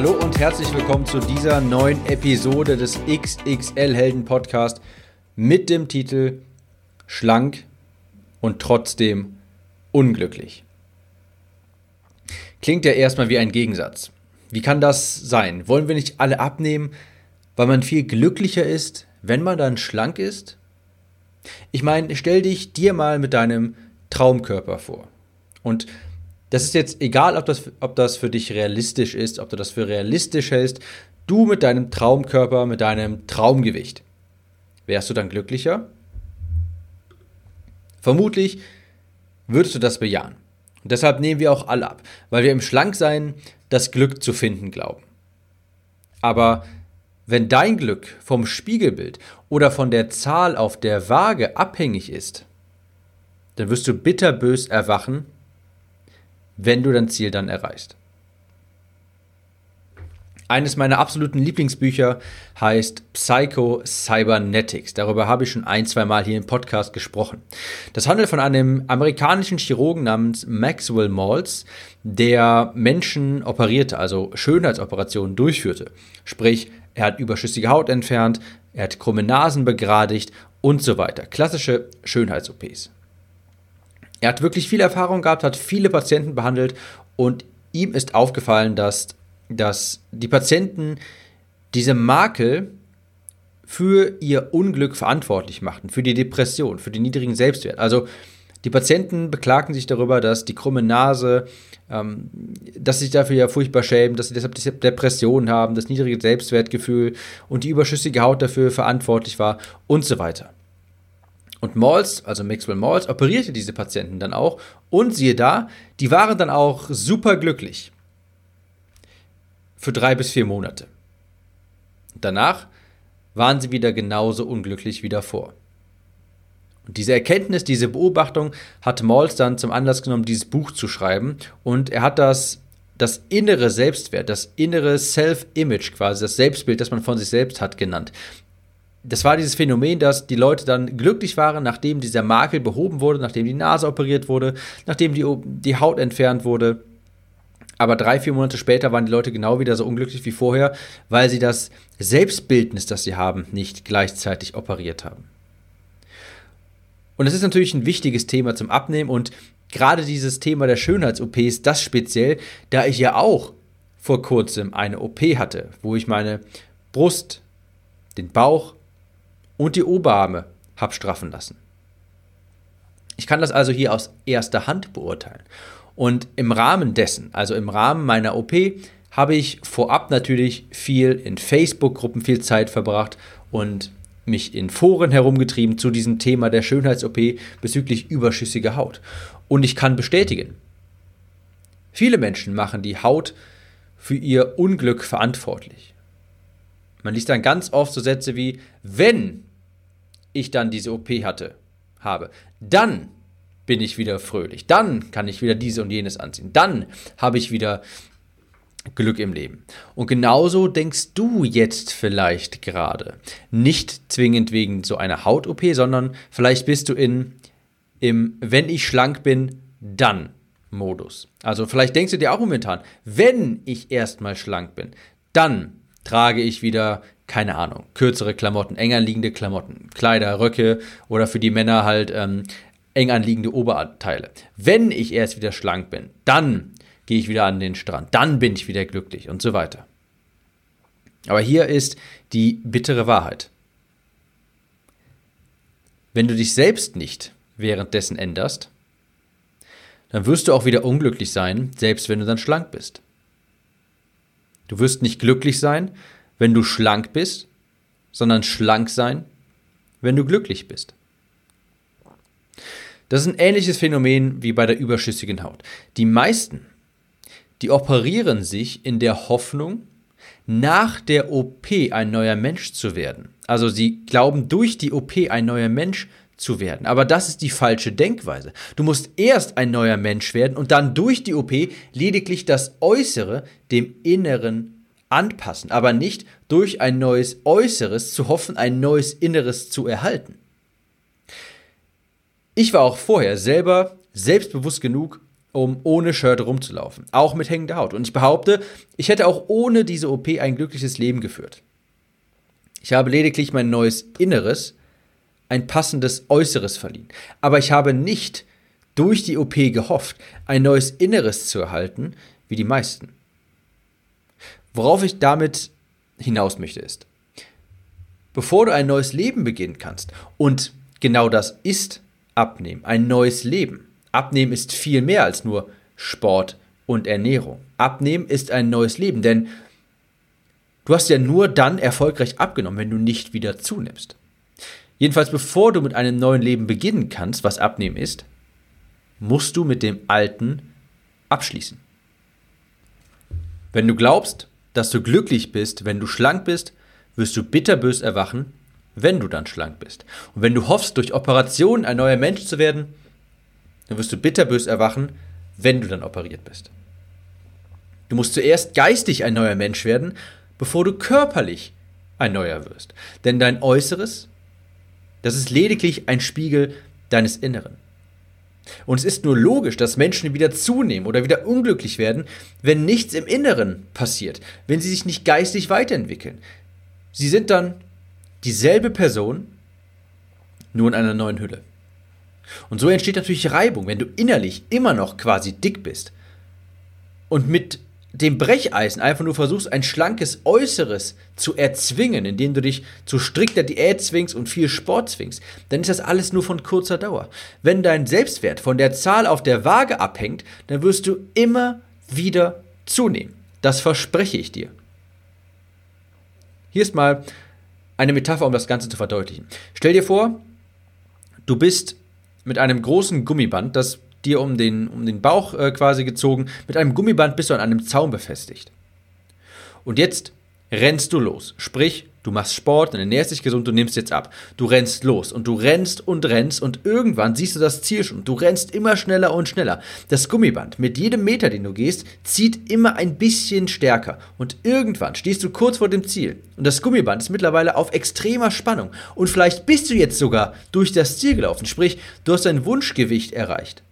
Hallo und herzlich willkommen zu dieser neuen Episode des XXL Helden Podcast mit dem Titel Schlank und trotzdem unglücklich. Klingt ja erstmal wie ein Gegensatz. Wie kann das sein? Wollen wir nicht alle abnehmen, weil man viel glücklicher ist, wenn man dann schlank ist? Ich meine, stell dich dir mal mit deinem Traumkörper vor. Und das ist jetzt egal, ob das, ob das für dich realistisch ist, ob du das für realistisch hältst. Du mit deinem Traumkörper, mit deinem Traumgewicht. Wärst du dann glücklicher? Vermutlich würdest du das bejahen. Und deshalb nehmen wir auch alle ab, weil wir im Schlanksein das Glück zu finden glauben. Aber wenn dein Glück vom Spiegelbild oder von der Zahl auf der Waage abhängig ist, dann wirst du bitterbös erwachen wenn du dein Ziel dann erreichst. Eines meiner absoluten Lieblingsbücher heißt Psycho Cybernetics. Darüber habe ich schon ein, zwei Mal hier im Podcast gesprochen. Das handelt von einem amerikanischen Chirurgen namens Maxwell Maltz, der Menschen operierte, also Schönheitsoperationen durchführte. Sprich, er hat überschüssige Haut entfernt, er hat krumme Nasen begradigt und so weiter. Klassische Schönheits-OPs. Er hat wirklich viel Erfahrung gehabt, hat viele Patienten behandelt und ihm ist aufgefallen, dass, dass die Patienten diese Makel für ihr Unglück verantwortlich machten, für die Depression, für den niedrigen Selbstwert. Also die Patienten beklagten sich darüber, dass die krumme Nase, ähm, dass sie sich dafür ja furchtbar schämen, dass sie deshalb Depressionen haben, das niedrige Selbstwertgefühl und die überschüssige Haut dafür verantwortlich war und so weiter. Und Malls, also Maxwell Malls, operierte diese Patienten dann auch. Und siehe da, die waren dann auch super glücklich. Für drei bis vier Monate. Danach waren sie wieder genauso unglücklich wie davor. Und diese Erkenntnis, diese Beobachtung hat Malls dann zum Anlass genommen, dieses Buch zu schreiben. Und er hat das, das innere Selbstwert, das innere Self-Image quasi, das Selbstbild, das man von sich selbst hat, genannt das war dieses Phänomen, dass die Leute dann glücklich waren, nachdem dieser Makel behoben wurde, nachdem die Nase operiert wurde, nachdem die, die Haut entfernt wurde. Aber drei, vier Monate später waren die Leute genau wieder so unglücklich wie vorher, weil sie das Selbstbildnis, das sie haben, nicht gleichzeitig operiert haben. Und das ist natürlich ein wichtiges Thema zum Abnehmen und gerade dieses Thema der Schönheits-OPs, das speziell, da ich ja auch vor kurzem eine OP hatte, wo ich meine Brust, den Bauch und die Oberarme habe straffen lassen. Ich kann das also hier aus erster Hand beurteilen. Und im Rahmen dessen, also im Rahmen meiner OP, habe ich vorab natürlich viel in Facebook-Gruppen viel Zeit verbracht und mich in Foren herumgetrieben zu diesem Thema der Schönheits-OP bezüglich überschüssiger Haut. Und ich kann bestätigen, viele Menschen machen die Haut für ihr Unglück verantwortlich. Man liest dann ganz oft so Sätze wie, wenn ich dann diese OP hatte, habe, dann bin ich wieder fröhlich. Dann kann ich wieder diese und jenes anziehen. Dann habe ich wieder Glück im Leben. Und genauso denkst du jetzt vielleicht gerade. Nicht zwingend wegen so einer Haut-OP, sondern vielleicht bist du in im wenn ich schlank bin, dann Modus. Also vielleicht denkst du dir auch momentan, wenn ich erstmal schlank bin, dann trage ich wieder keine Ahnung, kürzere Klamotten, eng anliegende Klamotten, Kleider, Röcke oder für die Männer halt ähm, eng anliegende Oberteile. Wenn ich erst wieder schlank bin, dann gehe ich wieder an den Strand, dann bin ich wieder glücklich und so weiter. Aber hier ist die bittere Wahrheit. Wenn du dich selbst nicht währenddessen änderst, dann wirst du auch wieder unglücklich sein, selbst wenn du dann schlank bist. Du wirst nicht glücklich sein, wenn du schlank bist, sondern schlank sein, wenn du glücklich bist. Das ist ein ähnliches Phänomen wie bei der überschüssigen Haut. Die meisten, die operieren sich in der Hoffnung, nach der OP ein neuer Mensch zu werden. Also sie glauben durch die OP ein neuer Mensch zu werden. Aber das ist die falsche Denkweise. Du musst erst ein neuer Mensch werden und dann durch die OP lediglich das Äußere dem Inneren anpassen, aber nicht durch ein neues Äußeres zu hoffen, ein neues Inneres zu erhalten. Ich war auch vorher selber selbstbewusst genug, um ohne Shirt rumzulaufen, auch mit hängender Haut. Und ich behaupte, ich hätte auch ohne diese OP ein glückliches Leben geführt. Ich habe lediglich mein neues Inneres ein passendes Äußeres verliehen. Aber ich habe nicht durch die OP gehofft, ein neues Inneres zu erhalten, wie die meisten. Worauf ich damit hinaus möchte ist, bevor du ein neues Leben beginnen kannst, und genau das ist Abnehmen, ein neues Leben. Abnehmen ist viel mehr als nur Sport und Ernährung. Abnehmen ist ein neues Leben, denn du hast ja nur dann erfolgreich abgenommen, wenn du nicht wieder zunimmst. Jedenfalls bevor du mit einem neuen Leben beginnen kannst, was Abnehmen ist, musst du mit dem alten abschließen. Wenn du glaubst, dass du glücklich bist, wenn du schlank bist, wirst du bitterbös erwachen, wenn du dann schlank bist. Und wenn du hoffst, durch Operationen ein neuer Mensch zu werden, dann wirst du bitterbös erwachen, wenn du dann operiert bist. Du musst zuerst geistig ein neuer Mensch werden, bevor du körperlich ein neuer wirst. Denn dein Äußeres, das ist lediglich ein Spiegel deines Inneren. Und es ist nur logisch, dass Menschen wieder zunehmen oder wieder unglücklich werden, wenn nichts im Inneren passiert, wenn sie sich nicht geistig weiterentwickeln. Sie sind dann dieselbe Person, nur in einer neuen Hülle. Und so entsteht natürlich Reibung, wenn du innerlich immer noch quasi dick bist und mit dem Brecheisen einfach nur versuchst, ein schlankes Äußeres zu erzwingen, indem du dich zu strikter Diät zwingst und viel Sport zwingst, dann ist das alles nur von kurzer Dauer. Wenn dein Selbstwert von der Zahl auf der Waage abhängt, dann wirst du immer wieder zunehmen. Das verspreche ich dir. Hier ist mal eine Metapher, um das Ganze zu verdeutlichen. Stell dir vor, du bist mit einem großen Gummiband, das dir um den, um den Bauch äh, quasi gezogen. Mit einem Gummiband bist du an einem Zaun befestigt. Und jetzt rennst du los. Sprich, du machst Sport, dann ernährst dich gesund, du nimmst jetzt ab. Du rennst los und du rennst und rennst und irgendwann siehst du das Ziel schon. Du rennst immer schneller und schneller. Das Gummiband, mit jedem Meter, den du gehst, zieht immer ein bisschen stärker. Und irgendwann stehst du kurz vor dem Ziel. Und das Gummiband ist mittlerweile auf extremer Spannung. Und vielleicht bist du jetzt sogar durch das Ziel gelaufen. Sprich, du hast dein Wunschgewicht erreicht.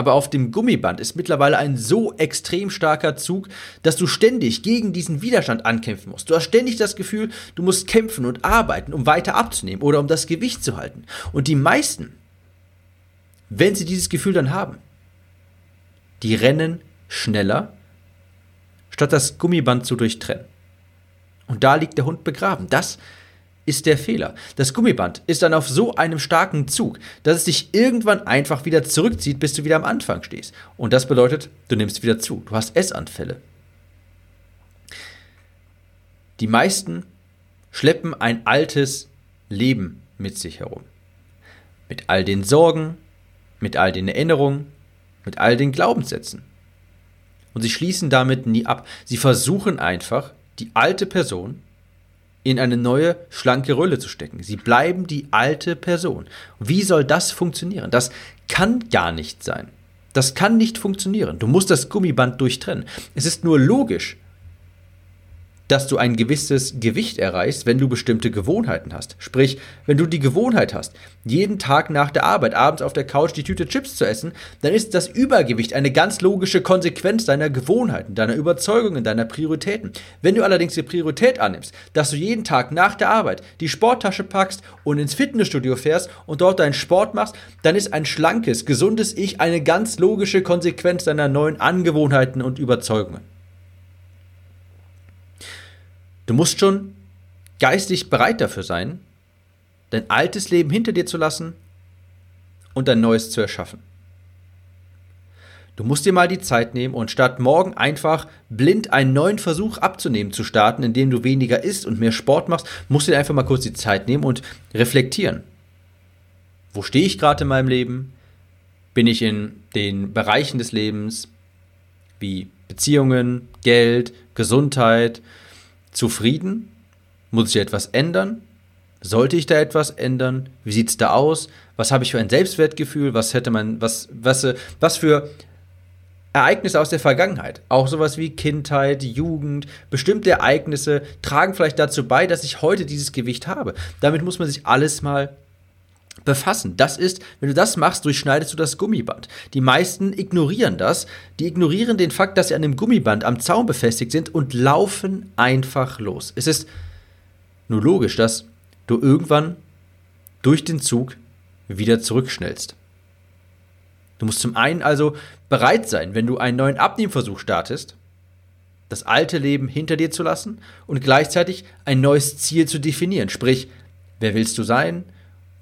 Aber auf dem Gummiband ist mittlerweile ein so extrem starker Zug, dass du ständig gegen diesen Widerstand ankämpfen musst. Du hast ständig das Gefühl, du musst kämpfen und arbeiten, um weiter abzunehmen oder um das Gewicht zu halten. Und die meisten, wenn sie dieses Gefühl dann haben, die rennen schneller, statt das Gummiband zu durchtrennen. Und da liegt der Hund begraben. Das ist der Fehler. Das Gummiband ist dann auf so einem starken Zug, dass es dich irgendwann einfach wieder zurückzieht, bis du wieder am Anfang stehst. Und das bedeutet, du nimmst wieder zu. Du hast Essanfälle. Die meisten schleppen ein altes Leben mit sich herum. Mit all den Sorgen, mit all den Erinnerungen, mit all den Glaubenssätzen. Und sie schließen damit nie ab. Sie versuchen einfach, die alte Person in eine neue, schlanke Rölle zu stecken. Sie bleiben die alte Person. Wie soll das funktionieren? Das kann gar nicht sein. Das kann nicht funktionieren. Du musst das Gummiband durchtrennen. Es ist nur logisch, dass du ein gewisses Gewicht erreichst, wenn du bestimmte Gewohnheiten hast. Sprich, wenn du die Gewohnheit hast, jeden Tag nach der Arbeit abends auf der Couch die Tüte Chips zu essen, dann ist das Übergewicht eine ganz logische Konsequenz deiner Gewohnheiten, deiner Überzeugungen, deiner Prioritäten. Wenn du allerdings die Priorität annimmst, dass du jeden Tag nach der Arbeit die Sporttasche packst und ins Fitnessstudio fährst und dort deinen Sport machst, dann ist ein schlankes, gesundes Ich eine ganz logische Konsequenz deiner neuen Angewohnheiten und Überzeugungen. Du musst schon geistig bereit dafür sein, dein altes Leben hinter dir zu lassen und ein neues zu erschaffen. Du musst dir mal die Zeit nehmen und statt morgen einfach blind einen neuen Versuch abzunehmen zu starten, indem du weniger isst und mehr Sport machst, musst du dir einfach mal kurz die Zeit nehmen und reflektieren. Wo stehe ich gerade in meinem Leben? Bin ich in den Bereichen des Lebens, wie Beziehungen, Geld, Gesundheit, zufrieden? Muss ich etwas ändern? Sollte ich da etwas ändern? Wie sieht es da aus? Was habe ich für ein Selbstwertgefühl? Was hätte man, was, was, was für Ereignisse aus der Vergangenheit, auch sowas wie Kindheit, Jugend, bestimmte Ereignisse tragen vielleicht dazu bei, dass ich heute dieses Gewicht habe. Damit muss man sich alles mal befassen. Das ist, wenn du das machst, durchschneidest du das Gummiband. Die meisten ignorieren das. Die ignorieren den Fakt, dass sie an dem Gummiband am Zaun befestigt sind und laufen einfach los. Es ist nur logisch, dass du irgendwann durch den Zug wieder zurückschnellst. Du musst zum einen also bereit sein, wenn du einen neuen Abnehmversuch startest, das alte Leben hinter dir zu lassen und gleichzeitig ein neues Ziel zu definieren. Sprich, wer willst du sein?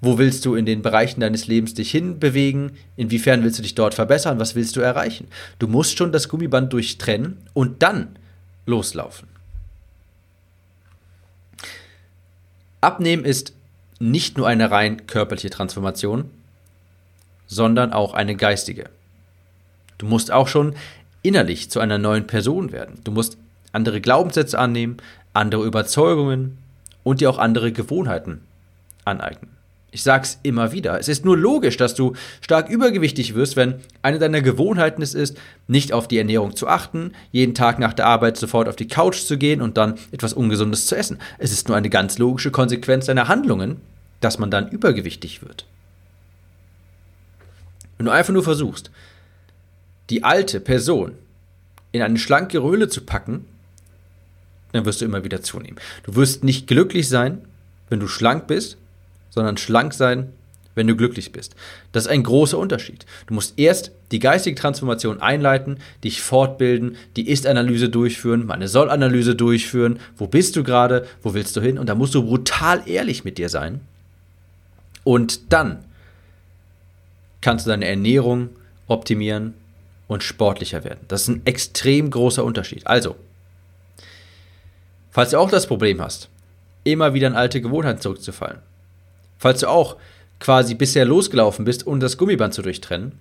Wo willst du in den Bereichen deines Lebens dich hinbewegen? Inwiefern willst du dich dort verbessern? Was willst du erreichen? Du musst schon das Gummiband durchtrennen und dann loslaufen. Abnehmen ist nicht nur eine rein körperliche Transformation, sondern auch eine geistige. Du musst auch schon innerlich zu einer neuen Person werden. Du musst andere Glaubenssätze annehmen, andere Überzeugungen und dir auch andere Gewohnheiten aneignen. Ich sag's immer wieder. Es ist nur logisch, dass du stark übergewichtig wirst, wenn eine deiner Gewohnheiten es ist, nicht auf die Ernährung zu achten, jeden Tag nach der Arbeit sofort auf die Couch zu gehen und dann etwas Ungesundes zu essen. Es ist nur eine ganz logische Konsequenz deiner Handlungen, dass man dann übergewichtig wird. Wenn du einfach nur versuchst, die alte Person in eine schlanke Röhle zu packen, dann wirst du immer wieder zunehmen. Du wirst nicht glücklich sein, wenn du schlank bist, sondern schlank sein, wenn du glücklich bist. Das ist ein großer Unterschied. Du musst erst die geistige Transformation einleiten, dich fortbilden, die Ist-Analyse durchführen, mal eine Soll-Analyse durchführen. Wo bist du gerade? Wo willst du hin? Und da musst du brutal ehrlich mit dir sein. Und dann kannst du deine Ernährung optimieren und sportlicher werden. Das ist ein extrem großer Unterschied. Also, falls du auch das Problem hast, immer wieder in alte Gewohnheiten zurückzufallen, falls du auch quasi bisher losgelaufen bist, um das Gummiband zu durchtrennen,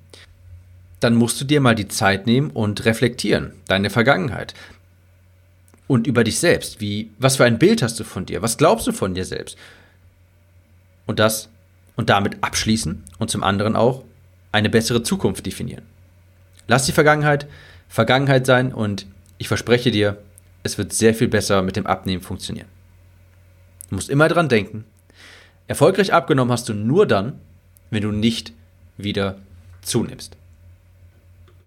dann musst du dir mal die Zeit nehmen und reflektieren, deine Vergangenheit und über dich selbst. Wie, was für ein Bild hast du von dir? Was glaubst du von dir selbst? Und das und damit abschließen und zum anderen auch eine bessere Zukunft definieren. Lass die Vergangenheit Vergangenheit sein und ich verspreche dir, es wird sehr viel besser mit dem Abnehmen funktionieren. Du musst immer dran denken, erfolgreich abgenommen hast du nur dann, wenn du nicht wieder zunimmst.